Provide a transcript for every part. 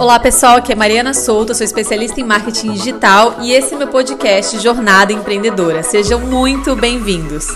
Olá pessoal, aqui é Mariana Souto, sou especialista em marketing digital e esse é meu podcast Jornada Empreendedora. Sejam muito bem-vindos.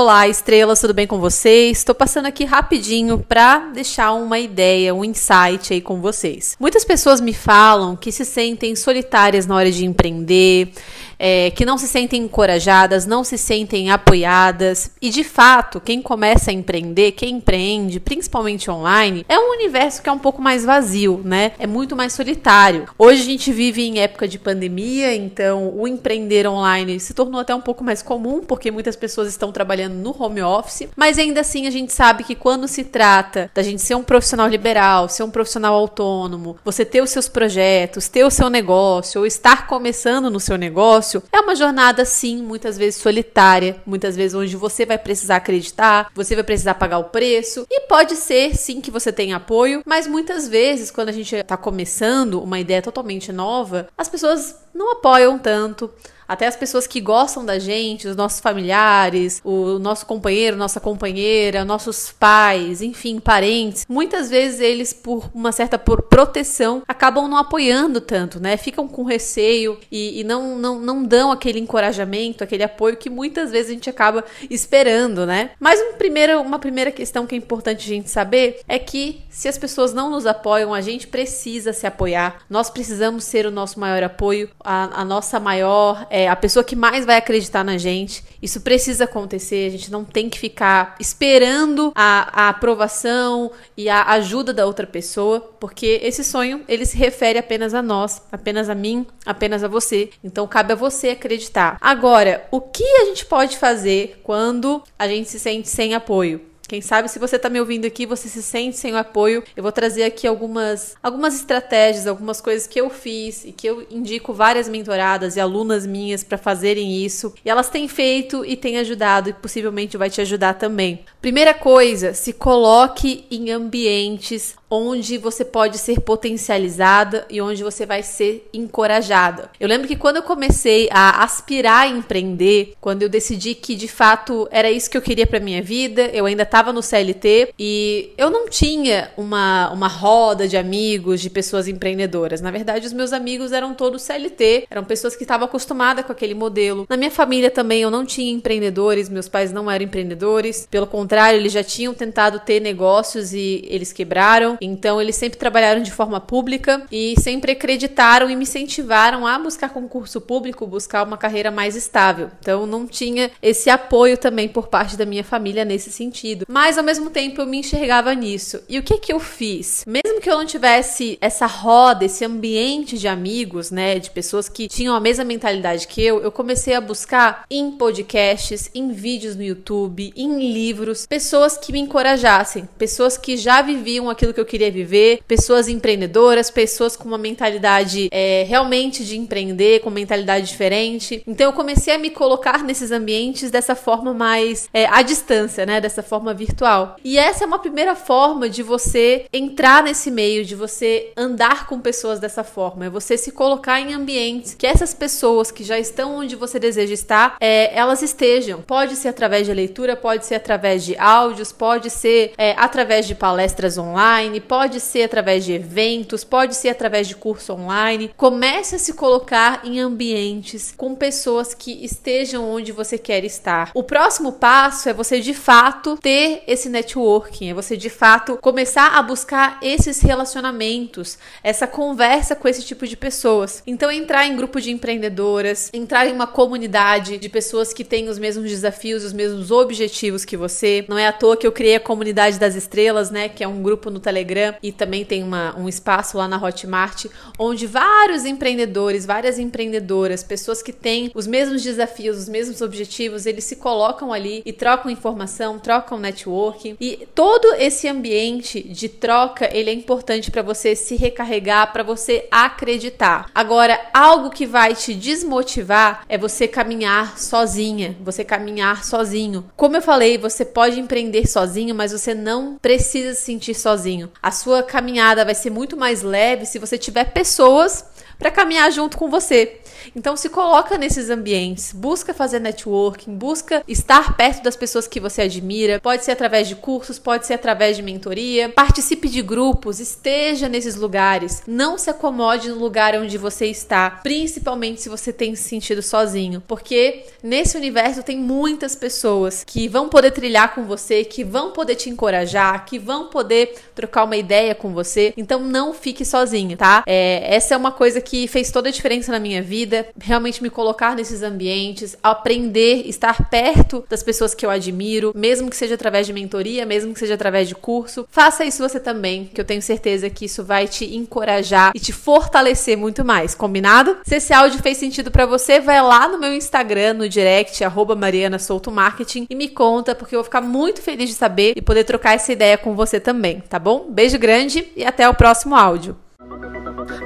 Olá, estrelas, tudo bem com vocês? Estou passando aqui rapidinho para deixar uma ideia, um insight aí com vocês. Muitas pessoas me falam que se sentem solitárias na hora de empreender, é, que não se sentem encorajadas, não se sentem apoiadas. E de fato, quem começa a empreender, quem empreende, principalmente online, é um universo que é um pouco mais vazio, né? É muito mais solitário. Hoje a gente vive em época de pandemia, então o empreender online se tornou até um pouco mais comum, porque muitas pessoas estão trabalhando no home office, mas ainda assim a gente sabe que quando se trata da gente ser um profissional liberal, ser um profissional autônomo, você ter os seus projetos, ter o seu negócio ou estar começando no seu negócio, negócio. É uma jornada, sim, muitas vezes solitária, muitas vezes onde você vai precisar acreditar, você vai precisar pagar o preço. E pode ser, sim, que você tenha apoio, mas muitas vezes, quando a gente está começando uma ideia totalmente nova, as pessoas não apoiam tanto até as pessoas que gostam da gente, os nossos familiares, o nosso companheiro, nossa companheira, nossos pais, enfim, parentes, muitas vezes eles, por uma certa proteção, acabam não apoiando tanto, né? Ficam com receio e, e não, não, não dão aquele encorajamento, aquele apoio que muitas vezes a gente acaba esperando, né? Mas um primeiro, uma primeira questão que é importante a gente saber é que se as pessoas não nos apoiam, a gente precisa se apoiar. Nós precisamos ser o nosso maior apoio, a, a nossa maior a pessoa que mais vai acreditar na gente. Isso precisa acontecer. A gente não tem que ficar esperando a, a aprovação e a ajuda da outra pessoa, porque esse sonho ele se refere apenas a nós, apenas a mim, apenas a você. Então cabe a você acreditar. Agora, o que a gente pode fazer quando a gente se sente sem apoio? Quem sabe se você está me ouvindo aqui, você se sente sem o apoio, eu vou trazer aqui algumas, algumas estratégias, algumas coisas que eu fiz e que eu indico várias mentoradas e alunas minhas para fazerem isso. E elas têm feito e têm ajudado e possivelmente vai te ajudar também. Primeira coisa, se coloque em ambientes onde você pode ser potencializada e onde você vai ser encorajada. Eu lembro que quando eu comecei a aspirar a empreender, quando eu decidi que de fato era isso que eu queria para minha vida, eu ainda estava no CLT e eu não tinha uma, uma roda de amigos, de pessoas empreendedoras. Na verdade, os meus amigos eram todos CLT, eram pessoas que estavam acostumadas com aquele modelo. Na minha família também eu não tinha empreendedores, meus pais não eram empreendedores, pelo contrário, eles já tinham tentado ter negócios e eles quebraram. Então, eles sempre trabalharam de forma pública e sempre acreditaram e me incentivaram a buscar concurso público, buscar uma carreira mais estável. Então, não tinha esse apoio também por parte da minha família nesse sentido. Mas, ao mesmo tempo, eu me enxergava nisso. E o que que eu fiz? Mesmo que eu não tivesse essa roda, esse ambiente de amigos, né, de pessoas que tinham a mesma mentalidade que eu, eu comecei a buscar em podcasts, em vídeos no YouTube, em livros, pessoas que me encorajassem, pessoas que já viviam aquilo que eu queria viver, pessoas empreendedoras, pessoas com uma mentalidade é, realmente de empreender, com mentalidade diferente. Então eu comecei a me colocar nesses ambientes dessa forma mais é, à distância, né? Dessa forma virtual. E essa é uma primeira forma de você entrar nesse meio, de você andar com pessoas dessa forma, é você se colocar em ambientes que essas pessoas que já estão onde você deseja estar, é, elas estejam. Pode ser através de leitura, pode ser através de áudios, pode ser é, através de palestras online online, pode ser através de eventos, pode ser através de curso online. Comece a se colocar em ambientes com pessoas que estejam onde você quer estar. O próximo passo é você de fato ter esse networking, é você de fato começar a buscar esses relacionamentos, essa conversa com esse tipo de pessoas. Então entrar em grupo de empreendedoras, entrar em uma comunidade de pessoas que têm os mesmos desafios, os mesmos objetivos que você. Não é à toa que eu criei a comunidade das estrelas, né, que é um grupo no Telegram Telegram e também tem uma, um espaço lá na Hotmart, onde vários empreendedores, várias empreendedoras, pessoas que têm os mesmos desafios, os mesmos objetivos, eles se colocam ali e trocam informação, trocam networking. E todo esse ambiente de troca, ele é importante para você se recarregar, para você acreditar. Agora, algo que vai te desmotivar é você caminhar sozinha, você caminhar sozinho. Como eu falei, você pode empreender sozinho, mas você não precisa se sentir sozinho. A sua caminhada vai ser muito mais leve se você tiver pessoas para caminhar junto com você. Então se coloca nesses ambientes, busca fazer networking, busca estar perto das pessoas que você admira. Pode ser através de cursos, pode ser através de mentoria. Participe de grupos, esteja nesses lugares. Não se acomode no lugar onde você está, principalmente se você tem se sentido sozinho, porque nesse universo tem muitas pessoas que vão poder trilhar com você, que vão poder te encorajar, que vão poder trocar uma ideia com você. Então não fique sozinho, tá? É, essa é uma coisa que fez toda a diferença na minha vida, realmente me colocar nesses ambientes, aprender, estar perto das pessoas que eu admiro, mesmo que seja através de mentoria, mesmo que seja através de curso. Faça isso você também, que eu tenho certeza que isso vai te encorajar e te fortalecer muito mais, combinado? Se esse áudio fez sentido para você, vai lá no meu Instagram, no direct, Mariana Souto Marketing e me conta, porque eu vou ficar muito feliz de saber e poder trocar essa ideia com você também, tá bom? Beijo grande e até o próximo áudio.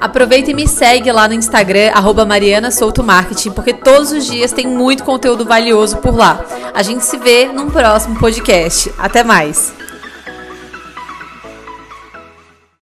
Aproveita e me segue lá no Instagram, arroba Mariana Souto Marketing, porque todos os dias tem muito conteúdo valioso por lá. A gente se vê num próximo podcast. Até mais!